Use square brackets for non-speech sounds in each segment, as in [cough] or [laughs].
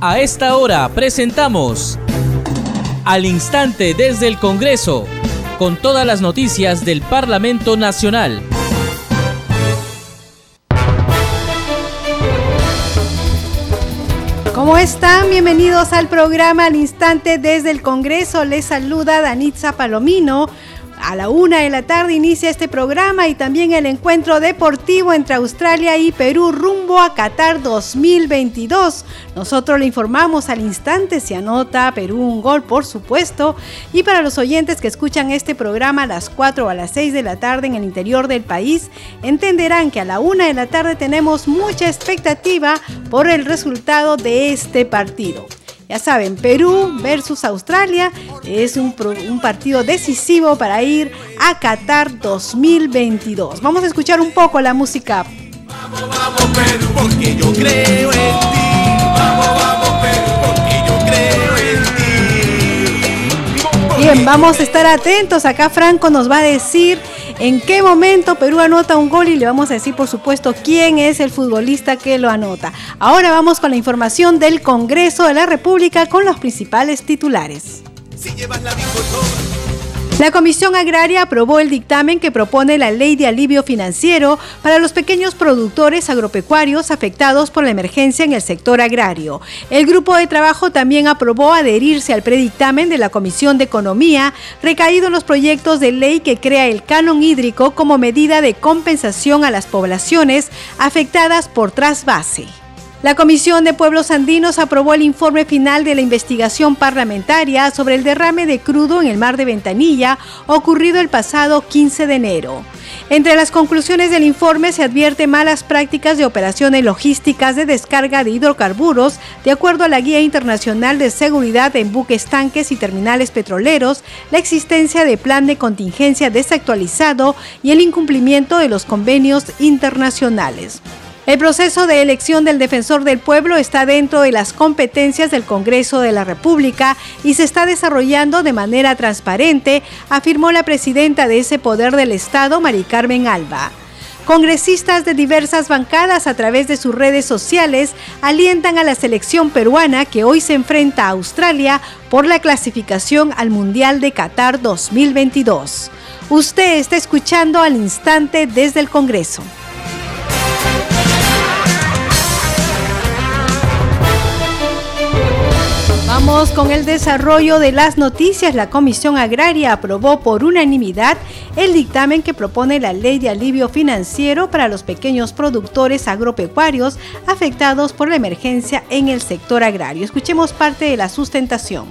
A esta hora presentamos Al Instante desde el Congreso, con todas las noticias del Parlamento Nacional. ¿Cómo están? Bienvenidos al programa Al Instante desde el Congreso. Les saluda Danitza Palomino. A la una de la tarde inicia este programa y también el encuentro deportivo entre Australia y Perú rumbo a Qatar 2022. Nosotros le informamos al instante si anota Perú un gol, por supuesto. Y para los oyentes que escuchan este programa a las 4 o a las 6 de la tarde en el interior del país, entenderán que a la una de la tarde tenemos mucha expectativa por el resultado de este partido. Ya saben, Perú versus Australia es un, un, partido decisivo para ir a Qatar 2022. Vamos a escuchar un poco la música. Vamos, vamos, Perú, porque yo creo en ti. Vamos, vamos, Perú, porque yo creo en ti. Bien, vamos a estar atentos. Acá Franco nos va a decir en qué momento Perú anota un gol y le vamos a decir, por supuesto, quién es el futbolista que lo anota. Ahora vamos con la información del Congreso de la República con los principales titulares. Si llevas la la Comisión Agraria aprobó el dictamen que propone la ley de alivio financiero para los pequeños productores agropecuarios afectados por la emergencia en el sector agrario. El grupo de trabajo también aprobó adherirse al predictamen de la Comisión de Economía recaído en los proyectos de ley que crea el canon hídrico como medida de compensación a las poblaciones afectadas por trasvase. La Comisión de Pueblos Andinos aprobó el informe final de la investigación parlamentaria sobre el derrame de crudo en el mar de Ventanilla ocurrido el pasado 15 de enero. Entre las conclusiones del informe se advierte malas prácticas de operaciones logísticas de descarga de hidrocarburos, de acuerdo a la Guía Internacional de Seguridad en buques, tanques y terminales petroleros, la existencia de plan de contingencia desactualizado y el incumplimiento de los convenios internacionales. El proceso de elección del defensor del pueblo está dentro de las competencias del Congreso de la República y se está desarrollando de manera transparente, afirmó la presidenta de ese poder del Estado, Mari Carmen Alba. Congresistas de diversas bancadas a través de sus redes sociales alientan a la selección peruana que hoy se enfrenta a Australia por la clasificación al Mundial de Qatar 2022. Usted está escuchando al instante desde el Congreso. Vamos con el desarrollo de las noticias. La Comisión Agraria aprobó por unanimidad el dictamen que propone la ley de alivio financiero para los pequeños productores agropecuarios afectados por la emergencia en el sector agrario. Escuchemos parte de la sustentación.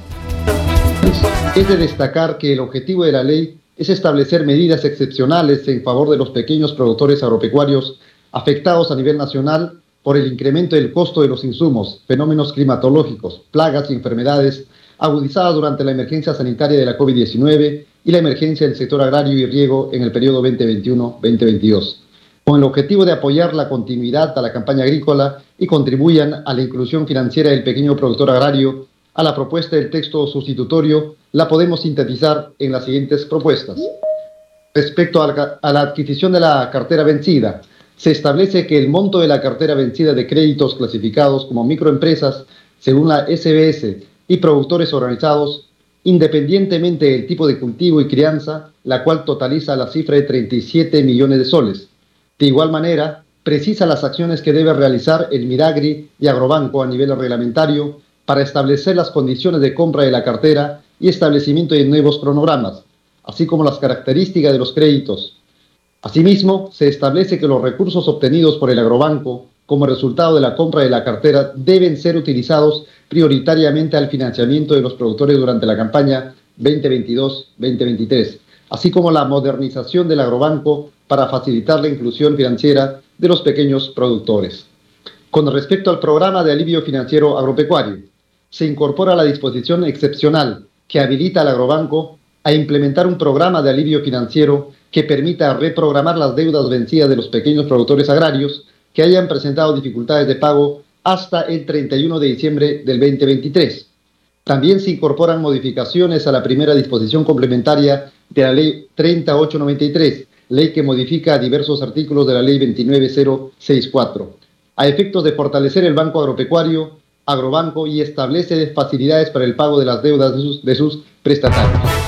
Es de destacar que el objetivo de la ley es establecer medidas excepcionales en favor de los pequeños productores agropecuarios afectados a nivel nacional por el incremento del costo de los insumos, fenómenos climatológicos, plagas y enfermedades agudizadas durante la emergencia sanitaria de la COVID-19 y la emergencia del sector agrario y riego en el periodo 2021-2022, con el objetivo de apoyar la continuidad a la campaña agrícola y contribuyan a la inclusión financiera del pequeño productor agrario, a la propuesta del texto sustitutorio la podemos sintetizar en las siguientes propuestas. Respecto a la adquisición de la cartera vencida, se establece que el monto de la cartera vencida de créditos clasificados como microempresas, según la SBS, y productores organizados, independientemente del tipo de cultivo y crianza, la cual totaliza la cifra de 37 millones de soles. De igual manera, precisa las acciones que debe realizar el Miragri y Agrobanco a nivel reglamentario para establecer las condiciones de compra de la cartera y establecimiento de nuevos cronogramas, así como las características de los créditos, Asimismo, se establece que los recursos obtenidos por el agrobanco como resultado de la compra de la cartera deben ser utilizados prioritariamente al financiamiento de los productores durante la campaña 2022-2023, así como la modernización del agrobanco para facilitar la inclusión financiera de los pequeños productores. Con respecto al programa de alivio financiero agropecuario, se incorpora la disposición excepcional que habilita al agrobanco a implementar un programa de alivio financiero que permita reprogramar las deudas vencidas de los pequeños productores agrarios que hayan presentado dificultades de pago hasta el 31 de diciembre del 2023. También se incorporan modificaciones a la primera disposición complementaria de la Ley 3893, ley que modifica diversos artículos de la Ley 29064. A efectos de fortalecer el Banco Agropecuario, Agrobanco y establece facilidades para el pago de las deudas de sus, de sus prestatarios.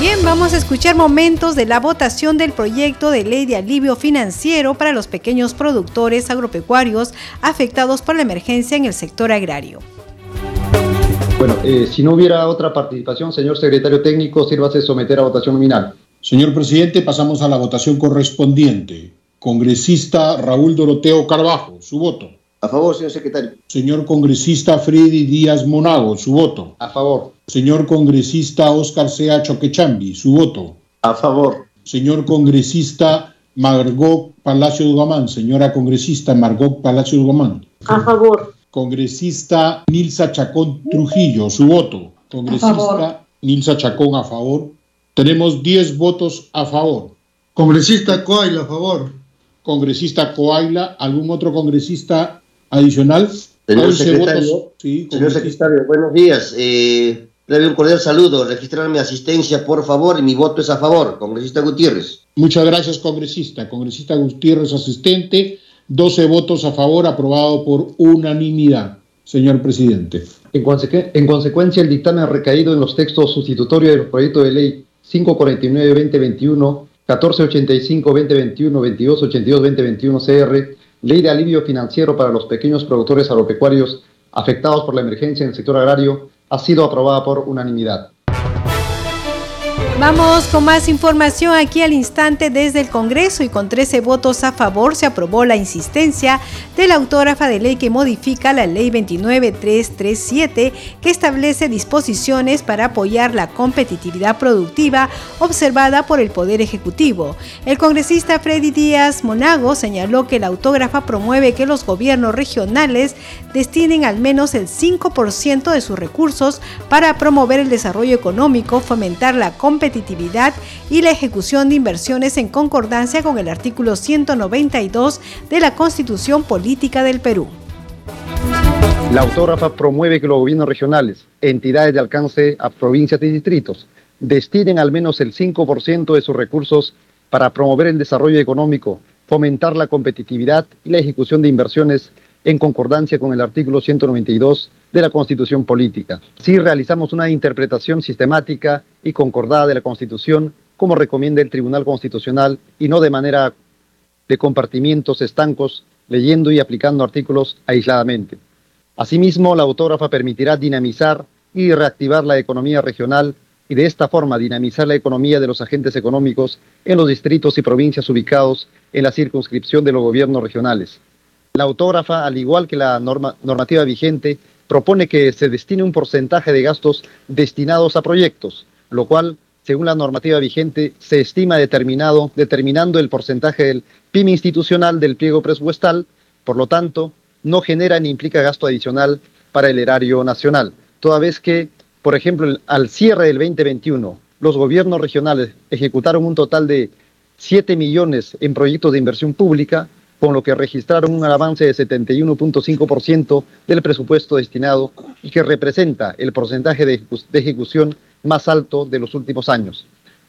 Bien, vamos a escuchar momentos de la votación del proyecto de ley de alivio financiero para los pequeños productores agropecuarios afectados por la emergencia en el sector agrario. Bueno, eh, si no hubiera otra participación, señor secretario técnico, sírvase someter a votación nominal. Señor presidente, pasamos a la votación correspondiente. Congresista Raúl Doroteo Carbajo, su voto. A favor, señor secretario. Señor congresista Freddy Díaz Monago, su voto. A favor. Señor congresista Oscar Sea Choquechambi, su voto. A favor. Señor congresista Margot Palacio Dugamán. Señora congresista Margot Palacio Dugamán. A favor. Congresista Nilsa Chacón Trujillo, su voto. Congresista Nilsa Chacón a favor. Tenemos 10 votos a favor. Congresista Coaila, a favor. Congresista Coaila, ¿algún otro congresista adicional? Señor secretario, sí, señor secretario, buenos días. Eh, le doy un cordial saludo. Registrar mi asistencia, por favor, y mi voto es a favor. Congresista Gutiérrez. Muchas gracias, congresista. Congresista Gutiérrez, asistente. 12 votos a favor, aprobado por unanimidad, señor presidente. En, consecu en consecuencia, el dictamen ha recaído en los textos sustitutorios del proyecto de ley 549-2021, 1485-2021, 2282-2021 CR, Ley de Alivio Financiero para los Pequeños Productores Agropecuarios afectados por la emergencia en el sector agrario, ha sido aprobada por unanimidad. Vamos con más información aquí al instante desde el Congreso y con 13 votos a favor se aprobó la insistencia de la autógrafa de ley que modifica la ley 29337 que establece disposiciones para apoyar la competitividad productiva observada por el Poder Ejecutivo. El congresista Freddy Díaz Monago señaló que la autógrafa promueve que los gobiernos regionales destinen al menos el 5% de sus recursos para promover el desarrollo económico, fomentar la competitividad competitividad y la ejecución de inversiones en concordancia con el artículo 192 de la Constitución Política del Perú. La autógrafa promueve que los gobiernos regionales, entidades de alcance a provincias y distritos, destinen al menos el 5% de sus recursos para promover el desarrollo económico, fomentar la competitividad y la ejecución de inversiones en concordancia con el artículo 192 de la Constitución Política. Si realizamos una interpretación sistemática y concordada de la Constitución, como recomienda el Tribunal Constitucional, y no de manera de compartimientos estancos, leyendo y aplicando artículos aisladamente. Asimismo, la autógrafa permitirá dinamizar y reactivar la economía regional y de esta forma dinamizar la economía de los agentes económicos en los distritos y provincias ubicados en la circunscripción de los gobiernos regionales. La autógrafa, al igual que la normativa vigente, propone que se destine un porcentaje de gastos destinados a proyectos, lo cual, según la normativa vigente, se estima determinado, determinando el porcentaje del PIB institucional del pliego presupuestal, por lo tanto, no genera ni implica gasto adicional para el erario nacional, toda vez que, por ejemplo, al cierre del 2021, los gobiernos regionales ejecutaron un total de 7 millones en proyectos de inversión pública, con lo que registraron un avance de 71.5% del presupuesto destinado y que representa el porcentaje de, ejecución más alto de los últimos años.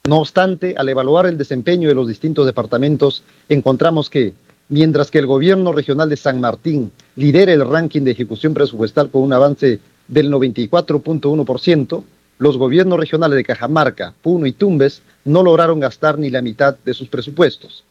No obstante, al evaluar el desempeño de los distintos departamentos, encontramos que, mientras que el gobierno regional de San Martín lidera el ranking de ejecución presupuestal con un avance del 94.1%, los gobiernos regionales de Cajamarca, Puno y Tumbes no lograron gastar ni la mitad de sus presupuestos.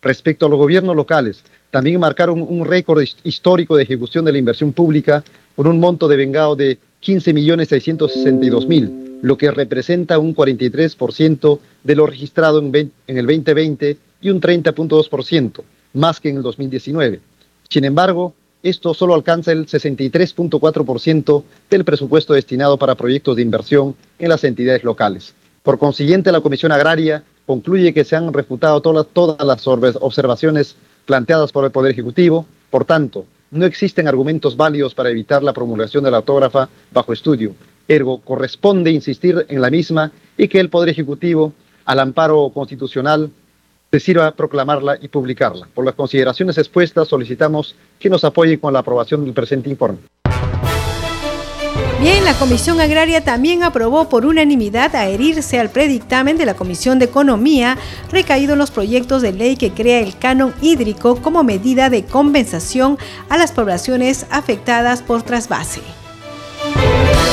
Respecto a los gobiernos locales, también marcaron un récord histórico de ejecución de la inversión pública con un monto de vengado de 15.662.000, lo que representa un 43% de lo registrado en, en el 2020 y un 30.2% más que en el 2019. Sin embargo, esto solo alcanza el 63.4% del presupuesto destinado para proyectos de inversión en las entidades locales. Por consiguiente, la Comisión Agraria concluye que se han refutado todas, todas las observaciones planteadas por el Poder Ejecutivo. Por tanto, no existen argumentos válidos para evitar la promulgación de la autógrafa bajo estudio. Ergo, corresponde insistir en la misma y que el Poder Ejecutivo, al amparo constitucional, decida proclamarla y publicarla. Por las consideraciones expuestas, solicitamos que nos apoye con la aprobación del presente informe. Bien, la Comisión Agraria también aprobó por unanimidad adherirse al predictamen de la Comisión de Economía recaído en los proyectos de ley que crea el canon hídrico como medida de compensación a las poblaciones afectadas por trasvase.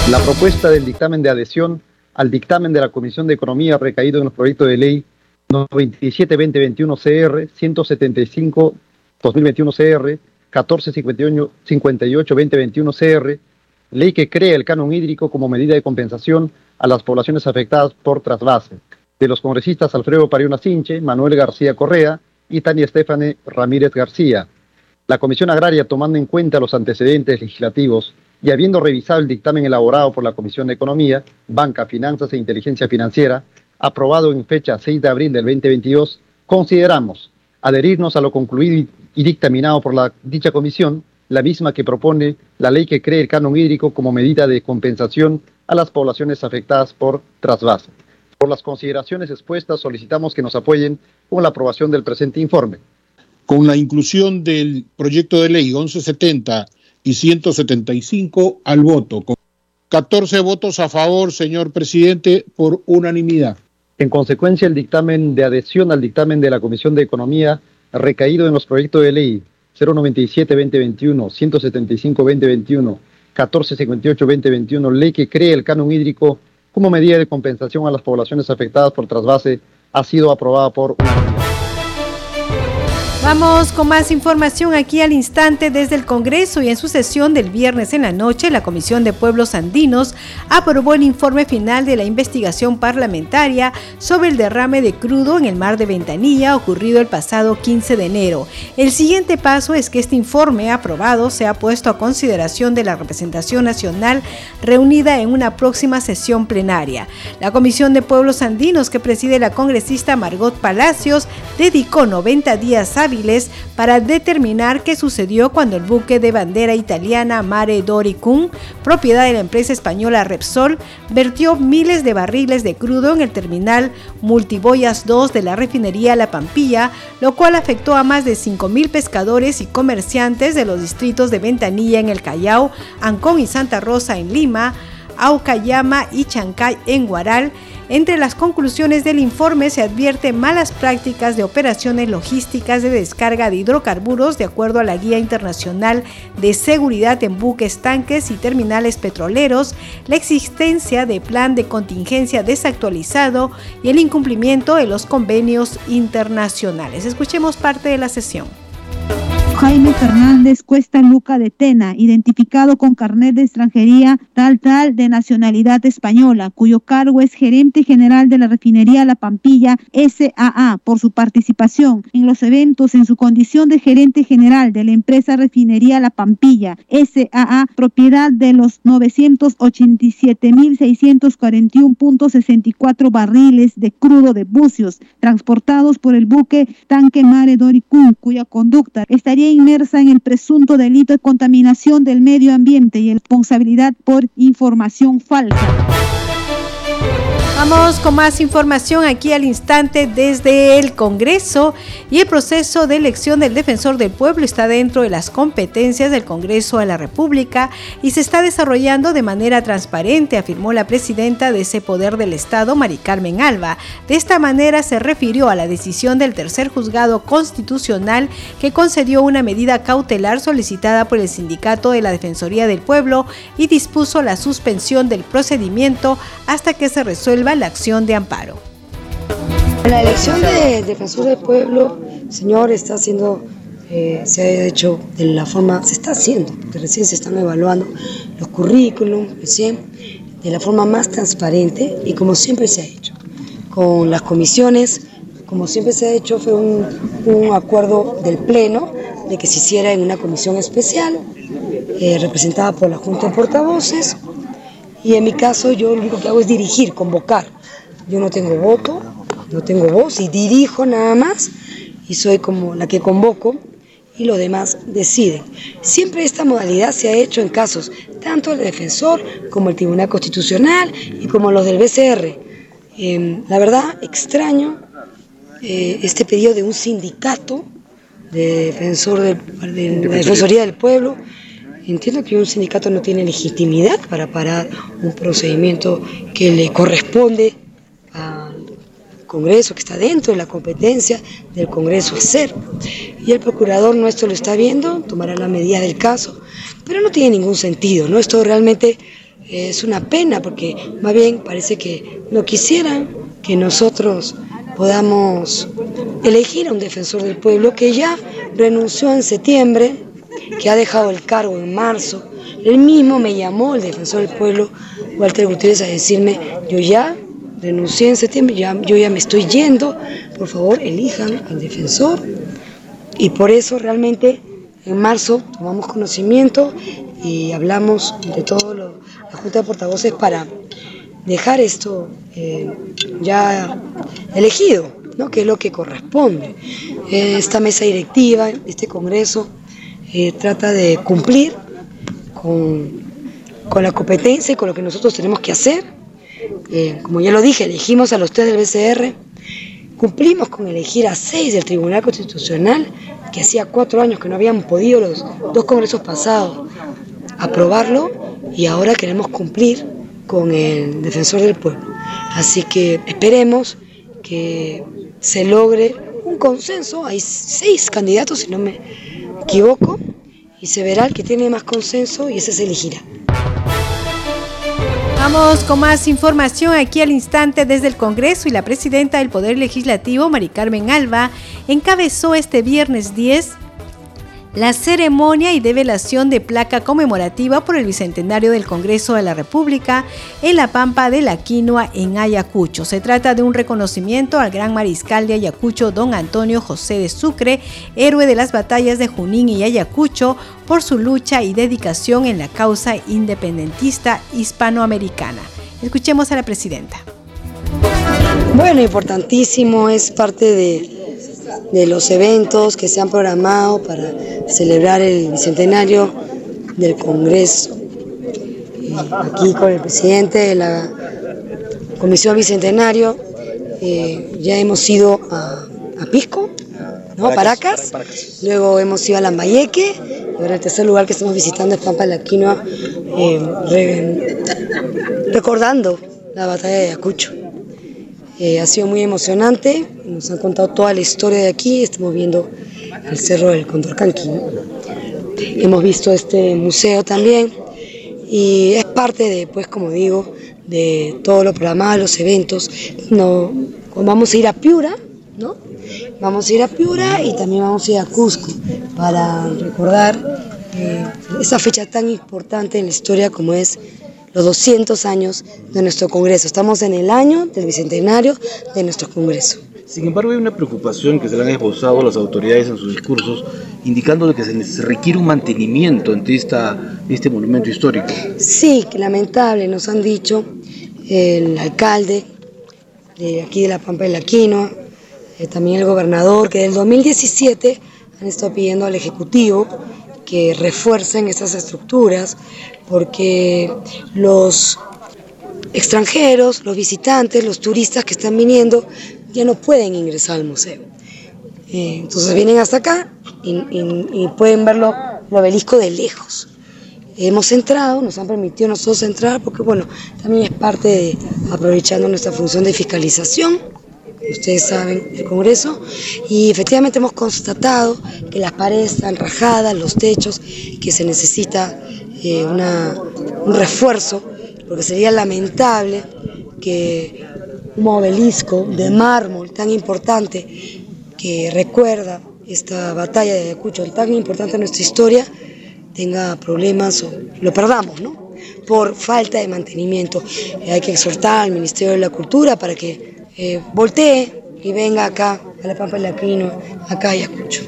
La propuesta del dictamen de adhesión al dictamen de la Comisión de Economía recaído en los proyectos de ley 97-2021 CR, 175-2021 CR, 1458-2021 CR, ley que crea el canon hídrico como medida de compensación a las poblaciones afectadas por trasvase, de los congresistas Alfredo Pariona Sinche, Manuel García Correa y Tania Estefane Ramírez García. La Comisión Agraria, tomando en cuenta los antecedentes legislativos y habiendo revisado el dictamen elaborado por la Comisión de Economía, Banca, Finanzas e Inteligencia Financiera, aprobado en fecha 6 de abril del 2022, consideramos adherirnos a lo concluido y dictaminado por la dicha comisión la misma que propone la ley que cree el canon hídrico como medida de compensación a las poblaciones afectadas por trasvase. Por las consideraciones expuestas, solicitamos que nos apoyen con la aprobación del presente informe. Con la inclusión del proyecto de ley 1170 y 175 al voto, con 14 votos a favor, señor presidente, por unanimidad. En consecuencia, el dictamen de adhesión al dictamen de la Comisión de Economía recaído en los proyectos de ley 097-2021, 175-2021, 1458-2021, ley que cree el canon hídrico como medida de compensación a las poblaciones afectadas por trasvase, ha sido aprobada por. Vamos con más información aquí al instante desde el Congreso y en su sesión del viernes en la noche, la Comisión de Pueblos Andinos aprobó el informe final de la investigación parlamentaria sobre el derrame de crudo en el mar de Ventanilla ocurrido el pasado 15 de enero. El siguiente paso es que este informe aprobado sea puesto a consideración de la representación nacional reunida en una próxima sesión plenaria. La Comisión de Pueblos Andinos que preside la congresista Margot Palacios dedicó 90 días hábiles para determinar qué sucedió cuando el buque de bandera italiana Mare Doricum, propiedad de la empresa española Repsol, vertió miles de barriles de crudo en el terminal Multiboyas 2 de la refinería La Pampilla, lo cual afectó a más de 5.000 pescadores y comerciantes de los distritos de Ventanilla en el Callao, Ancón y Santa Rosa en Lima, Aucayama y Chancay en Guaral, entre las conclusiones del informe se advierte malas prácticas de operaciones logísticas de descarga de hidrocarburos de acuerdo a la Guía Internacional de Seguridad en Buques, Tanques y Terminales Petroleros, la existencia de plan de contingencia desactualizado y el incumplimiento de los convenios internacionales. Escuchemos parte de la sesión. Jaime Fernández Cuesta Luca de Tena, identificado con carnet de extranjería tal tal de nacionalidad española, cuyo cargo es gerente general de la refinería La Pampilla SAA por su participación en los eventos en su condición de gerente general de la empresa refinería La Pampilla SAA, propiedad de los 987.641.64 barriles de crudo de bucios transportados por el buque tanque Mare Doricún, cuya conducta estaría inmersa en el presunto delito de contaminación del medio ambiente y responsabilidad por información falsa. Vamos con más información aquí al instante desde el Congreso y el proceso de elección del defensor del pueblo está dentro de las competencias del Congreso de la República y se está desarrollando de manera transparente, afirmó la presidenta de ese poder del Estado, Mari Carmen Alba. De esta manera se refirió a la decisión del tercer juzgado constitucional que concedió una medida cautelar solicitada por el sindicato de la Defensoría del Pueblo y dispuso la suspensión del procedimiento hasta que se resuelva la acción de amparo. La elección de defensor del pueblo, señor, está haciendo, eh, se ha hecho de la forma, se está haciendo, recién se están evaluando los currículums, recién, de la forma más transparente y como siempre se ha hecho, con las comisiones, como siempre se ha hecho, fue un, un acuerdo del Pleno de que se hiciera en una comisión especial, eh, representada por la Junta de Portavoces, y en mi caso yo lo único que hago es dirigir, convocar. Yo no tengo voto, no tengo voz y dirijo nada más y soy como la que convoco y los demás deciden. Siempre esta modalidad se ha hecho en casos tanto el defensor como el Tribunal Constitucional y como los del BCR. Em, la verdad, extraño eh, este pedido de un sindicato de defensor de, la Defensoría del Pueblo entiendo que un sindicato no tiene legitimidad para parar un procedimiento que le corresponde al Congreso, que está dentro de la competencia del Congreso hacer. Y el procurador nuestro lo está viendo, tomará la medida del caso, pero no tiene ningún sentido, ¿no? Esto realmente es una pena porque más bien parece que no quisieran que nosotros podamos elegir a un defensor del pueblo que ya renunció en septiembre, que ha dejado el cargo en marzo. Él mismo me llamó, el defensor del pueblo, Walter Gutiérrez, a decirme, yo ya renuncié en septiembre, ya, yo ya me estoy yendo, por favor elijan al defensor. Y por eso realmente en marzo tomamos conocimiento y hablamos de todo lo, la Junta de Portavoces para dejar esto eh, ya elegido, ¿no? que es lo que corresponde. Esta mesa directiva, este Congreso, eh, trata de cumplir con, con, la competencia y con lo que nosotros tenemos que hacer. Eh, como ya lo dije, elegimos a los tres del BCR, cumplimos con elegir a seis del Tribunal Constitucional, que hacía cuatro años que no habían podido los dos congresos pasados aprobarlo y ahora queremos cumplir con el defensor del pueblo. Así que esperemos que se logre un consenso. Hay seis candidatos, si no me equivoco, y se verá el que tiene más consenso y ese se elegirá. Vamos con más información aquí al instante desde el Congreso y la presidenta del Poder Legislativo, Mari Carmen Alba, encabezó este viernes 10 la ceremonia y develación de placa conmemorativa por el Bicentenario del Congreso de la República en la Pampa de la Quinoa en Ayacucho. Se trata de un reconocimiento al gran mariscal de Ayacucho, don Antonio José de Sucre, héroe de las batallas de Junín y Ayacucho, por su lucha y dedicación en la causa independentista hispanoamericana. Escuchemos a la presidenta. Bueno, importantísimo, es parte de de los eventos que se han programado para celebrar el bicentenario del Congreso. aquí con el presidente de la Comisión Bicentenario eh, ya hemos ido a, Pisco, ¿no? Paracas, luego hemos ido a Lambayeque, y ahora el tercer lugar que estamos visitando es Pampa de la Quinoa, eh, recordando la batalla de Ayacucho. Eh, ha sido muy emocionante, nos han contado toda la historia de aquí, estamos viendo el Cerro del Condorcanqui. Hemos visto este museo también y es parte de, pues como digo, de todo lo programado, los eventos. No, vamos a ir a Piura, ¿no? Vamos a ir a Piura y también vamos a ir a Cusco para recordar eh, esa fecha tan importante en la historia como es los 200 años de nuestro Congreso. Estamos en el año del bicentenario de nuestro Congreso. Sin embargo, hay una preocupación que se le han esbozado las autoridades en sus discursos, indicando que se requiere un mantenimiento ante esta, este monumento histórico. Sí, que lamentable, nos han dicho el alcalde de aquí de La Pampa de la Quinoa, eh, también el gobernador, que del 2017 han estado pidiendo al Ejecutivo que refuercen estas estructuras, porque los extranjeros, los visitantes, los turistas que están viniendo ya no pueden ingresar al museo. Eh, entonces vienen hasta acá y, pueden verlo el obelisco de lejos. Hemos entrado, nos han permitido nosotros entrar porque bueno, también es parte de aprovechando nuestra función de fiscalización ustedes saben, el Congreso, y efectivamente hemos constatado que las paredes están rajadas, los techos, que se necesita eh, un refuerzo, porque sería lamentable que un obelisco de mármol tan importante que recuerda esta batalla de Ayacucho, tan importante en nuestra historia, tenga problemas o lo perdamos, ¿no? Por falta de mantenimiento. hay que exhortar al Ministerio de la Cultura para que eh, voltee y venga acá a la Pampa del Aquino, acá a Ayacucho.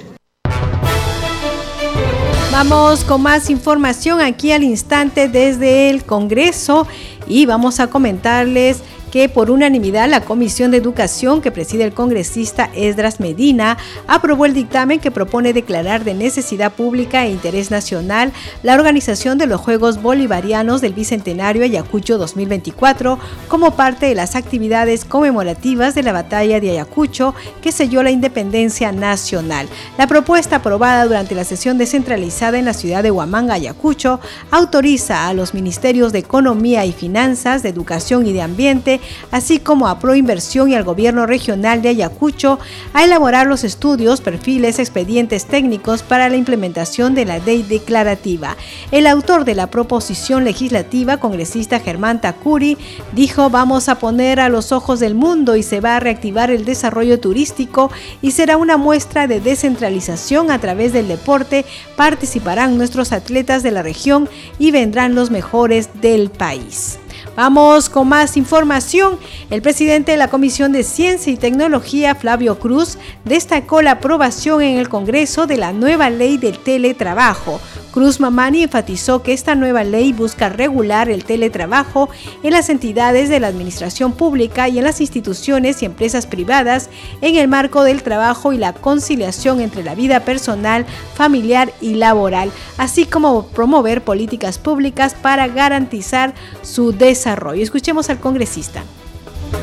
Vamos con más información aquí al instante desde el Congreso y vamos a comentarles por unanimidad la Comisión de Educación que preside el congresista Esdras Medina aprobó el dictamen que propone declarar de necesidad pública e interés nacional la organización de los Juegos Bolivarianos del Bicentenario Ayacucho 2024 como parte de las actividades conmemorativas de la batalla de Ayacucho que selló la independencia nacional. La propuesta aprobada durante la sesión descentralizada en la ciudad de Huamanga, Ayacucho, autoriza a los ministerios de Economía y Finanzas, de Educación y de Ambiente, así como a Proinversión y al Gobierno Regional de Ayacucho, a elaborar los estudios, perfiles, expedientes técnicos para la implementación de la ley declarativa. El autor de la proposición legislativa, congresista Germán Takuri, dijo vamos a poner a los ojos del mundo y se va a reactivar el desarrollo turístico y será una muestra de descentralización a través del deporte, participarán nuestros atletas de la región y vendrán los mejores del país. Vamos con más información. El presidente de la Comisión de Ciencia y Tecnología, Flavio Cruz, destacó la aprobación en el Congreso de la nueva ley del teletrabajo. Cruz Mamani enfatizó que esta nueva ley busca regular el teletrabajo en las entidades de la administración pública y en las instituciones y empresas privadas en el marco del trabajo y la conciliación entre la vida personal, familiar y laboral, así como promover políticas públicas para garantizar su desarrollo Escuchemos al congresista.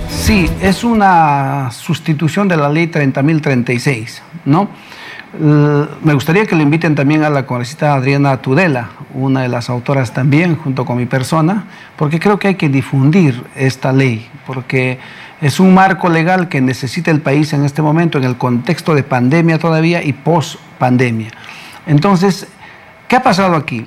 Sí, es una sustitución de la ley 30.036, ¿no? Me gustaría que le inviten también a la congresista Adriana Tudela, una de las autoras también, junto con mi persona, porque creo que hay que difundir esta ley, porque es un marco legal que necesita el país en este momento, en el contexto de pandemia todavía y post pandemia. Entonces, ¿qué ha pasado aquí?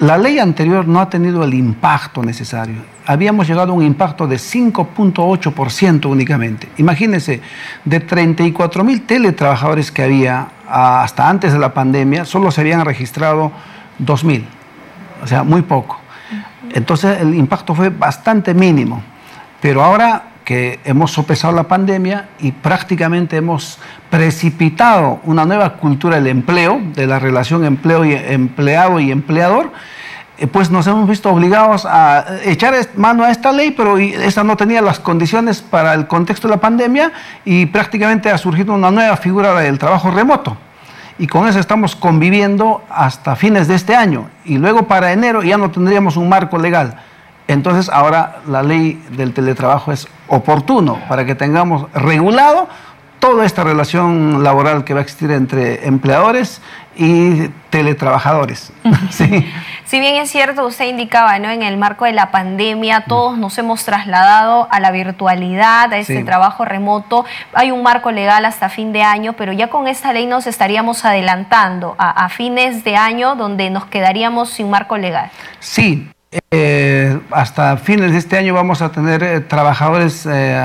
La ley anterior no ha tenido el impacto necesario. Habíamos llegado a un impacto de 5.8% únicamente. Imagínense, de 34 mil teletrabajadores que había hasta antes de la pandemia, solo se habían registrado 2 mil. O sea, muy poco. Entonces el impacto fue bastante mínimo. Pero ahora que hemos sopesado la pandemia y prácticamente hemos precipitado una nueva cultura del empleo, de la relación empleo y empleado y empleador, pues nos hemos visto obligados a echar mano a esta ley, pero esta no tenía las condiciones para el contexto de la pandemia y prácticamente ha surgido una nueva figura del trabajo remoto. Y con eso estamos conviviendo hasta fines de este año. Y luego para enero ya no tendríamos un marco legal. Entonces ahora la ley del teletrabajo es oportuno para que tengamos regulado toda esta relación laboral que va a existir entre empleadores y teletrabajadores. [laughs] sí. Si bien es cierto, usted indicaba, ¿no? En el marco de la pandemia, todos nos hemos trasladado a la virtualidad, a este trabajo remoto. Hay un marco legal hasta fin de año, pero ya con esta ley nos estaríamos adelantando a, a fines de año donde nos quedaríamos sin marco legal. Sí, eh, hasta fines de este año vamos a tener eh, trabajadores eh,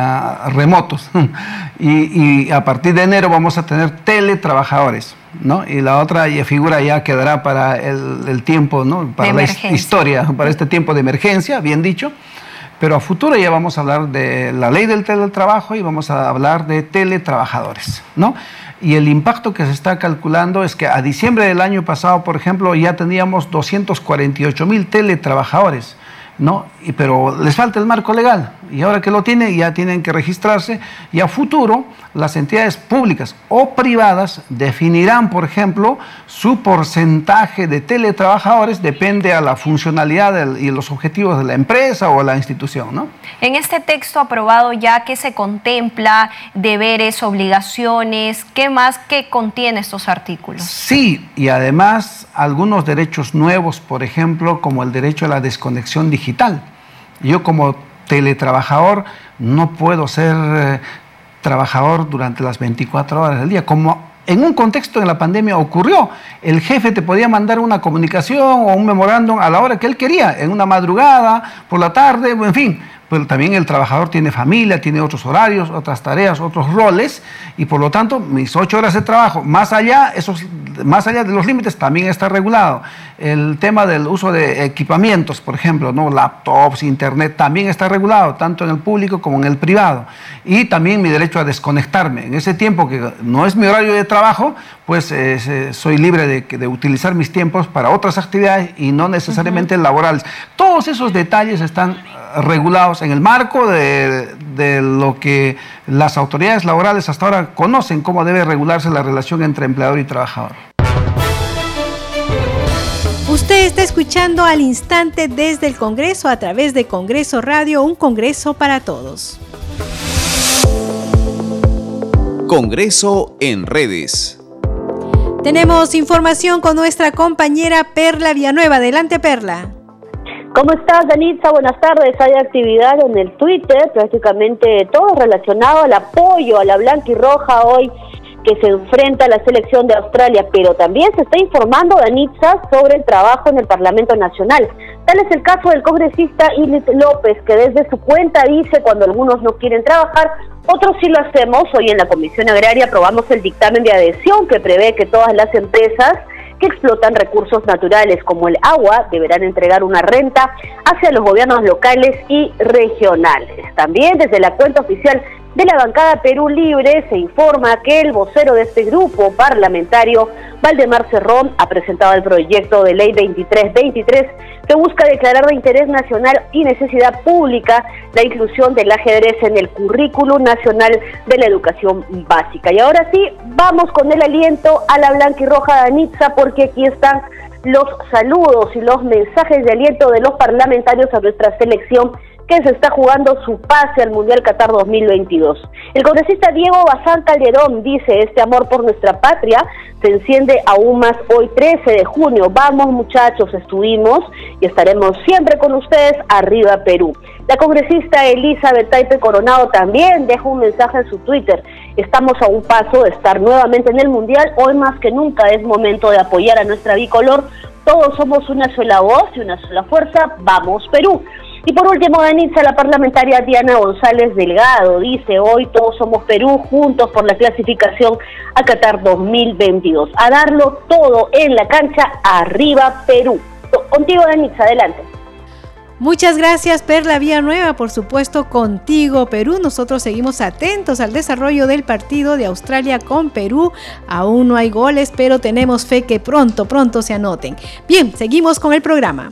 remotos [laughs] y, a partir de enero vamos a tener teletrabajadores, ¿no? Y la otra figura ya quedará para el, tiempo, ¿no? Para la historia, para este tiempo de emergencia, bien dicho. Pero a futuro ya vamos a hablar de la ley del teletrabajo y vamos a hablar de teletrabajadores, ¿no? y el impacto que se está calculando es que a diciembre del año pasado, por ejemplo, ya teníamos 248 mil teletrabajadores. ¿no? Pero les falta el marco legal y ahora que lo tienen ya tienen que registrarse y a futuro las entidades públicas o privadas definirán, por ejemplo, su porcentaje de teletrabajadores depende a la funcionalidad y los objetivos de la empresa o la institución. ¿no? En este texto aprobado ya que se contempla deberes, obligaciones, ¿qué más que contiene estos artículos? Sí, y además algunos derechos nuevos, por ejemplo, como el derecho a la desconexión digital. Yo como teletrabajador no puedo ser eh, trabajador durante las 24 horas del día, como en un contexto en la pandemia ocurrió. El jefe te podía mandar una comunicación o un memorándum a la hora que él quería, en una madrugada, por la tarde, en fin pero también el trabajador tiene familia, tiene otros horarios, otras tareas, otros roles, y por lo tanto mis ocho horas de trabajo, más allá, esos, más allá de los límites, también está regulado. El tema del uso de equipamientos, por ejemplo, ¿no? laptops, internet, también está regulado, tanto en el público como en el privado. Y también mi derecho a desconectarme. En ese tiempo que no es mi horario de trabajo, pues eh, soy libre de, utilizar mis tiempos para otras actividades y no necesariamente laborales. Todos esos detalles están regulados regulados en el marco de, de, lo que las autoridades laborales hasta ahora conocen cómo debe regularse la relación entre empleador y trabajador. Usted está escuchando al instante desde el Congreso a través de Congreso Radio, un Congreso para todos. Congreso en redes. Tenemos información con nuestra compañera Perla Villanueva. Adelante, Perla. ¿Cómo estás, Danitza? Buenas tardes. Hay actividad en el Twitter, prácticamente todo relacionado al apoyo a la blanca y roja hoy que se enfrenta a la selección de Australia, pero también se está informando, Danitza, sobre el trabajo en el Parlamento Nacional. Tal es el caso del congresista Ilis López, que desde su cuenta dice cuando algunos no quieren trabajar, otros sí lo hacemos. Hoy en la Comisión Agraria aprobamos el dictamen de adhesión que prevé que todas las empresas que explotan recursos naturales como el agua deberán entregar una renta hacia los gobiernos locales y regionales. También desde la cuenta oficial de la bancada Perú Libre se informa que el vocero de este grupo parlamentario, Valdemar Cerrón, ha presentado el proyecto de ley 2323 que busca declarar de interés nacional y necesidad pública la inclusión del ajedrez en el currículo nacional de la educación básica. Y ahora sí, vamos con el aliento a la blanca y roja de Anitza porque aquí están los saludos y los mensajes de aliento de los parlamentarios a nuestra selección que se está jugando su pase al Mundial Qatar 2022. El congresista Diego Bazán Calderón dice, este amor por nuestra patria se enciende aún más hoy 13 de junio. Vamos muchachos, estuvimos y estaremos siempre con ustedes arriba Perú. La congresista Elizabeth Taipe Coronado también deja un mensaje en su Twitter. Estamos a un paso de estar nuevamente en el Mundial. Hoy más que nunca es momento de apoyar a nuestra bicolor. Todos somos una sola voz y una sola fuerza. Vamos Perú. Y por último, Denitza, la parlamentaria Diana González Delgado dice, hoy todos somos Perú juntos por la clasificación a Qatar 2022. A darlo todo en la cancha, arriba Perú. Contigo, Denitza, adelante. Muchas gracias Perla Vía Nueva, por supuesto contigo Perú. Nosotros seguimos atentos al desarrollo del partido de Australia con Perú. Aún no hay goles, pero tenemos fe que pronto, pronto se anoten. Bien, seguimos con el programa.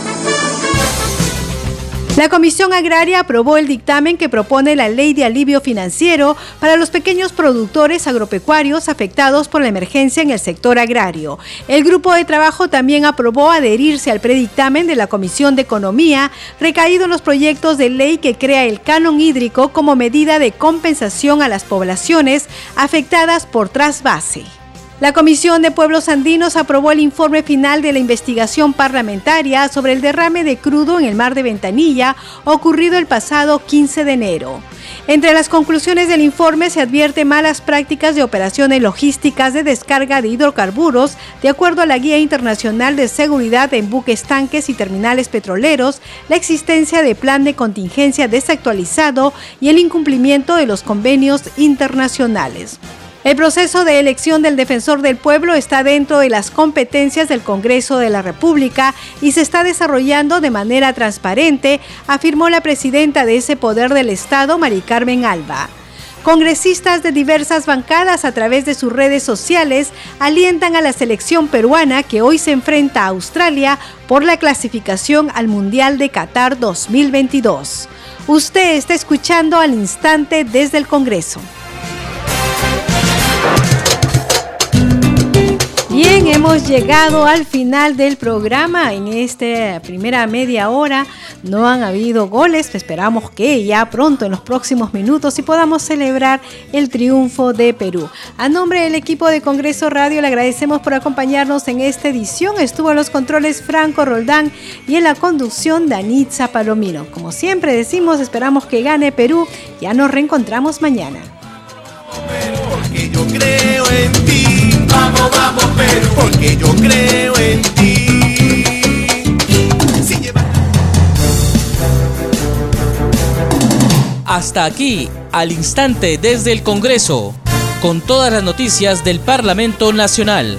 La Comisión Agraria aprobó el dictamen que propone la ley de alivio financiero para los pequeños productores agropecuarios afectados por la emergencia en el sector agrario. El grupo de trabajo también aprobó adherirse al predictamen de la Comisión de Economía recaído en los proyectos de ley que crea el canon hídrico como medida de compensación a las poblaciones afectadas por trasvase. La Comisión de Pueblos Andinos aprobó el informe final de la investigación parlamentaria sobre el derrame de crudo en el mar de Ventanilla ocurrido el pasado 15 de enero. Entre las conclusiones del informe se advierte malas prácticas de operaciones logísticas de descarga de hidrocarburos, de acuerdo a la Guía Internacional de Seguridad en Buques, Tanques y Terminales Petroleros, la existencia de plan de contingencia desactualizado y el incumplimiento de los convenios internacionales. El proceso de elección del defensor del pueblo está dentro de las competencias del Congreso de la República y se está desarrollando de manera transparente, afirmó la presidenta de ese poder del Estado, Mari Carmen Alba. Congresistas de diversas bancadas a través de sus redes sociales alientan a la selección peruana que hoy se enfrenta a Australia por la clasificación al Mundial de Qatar 2022. Usted está escuchando al instante desde el Congreso. Hemos llegado al final del programa. En esta primera media hora no han habido goles. Esperamos que ya pronto, en los próximos minutos, y podamos celebrar el triunfo de Perú. A nombre del equipo de Congreso Radio, le agradecemos por acompañarnos en esta edición. Estuvo en los controles Franco Roldán y en la conducción Danitza Palomino. Como siempre decimos, esperamos que gane Perú. Ya nos reencontramos mañana. Yo creo en ti. Vamos, vamos, Perú, porque yo creo en ti. Hasta aquí, al instante desde el Congreso, con todas las noticias del Parlamento Nacional.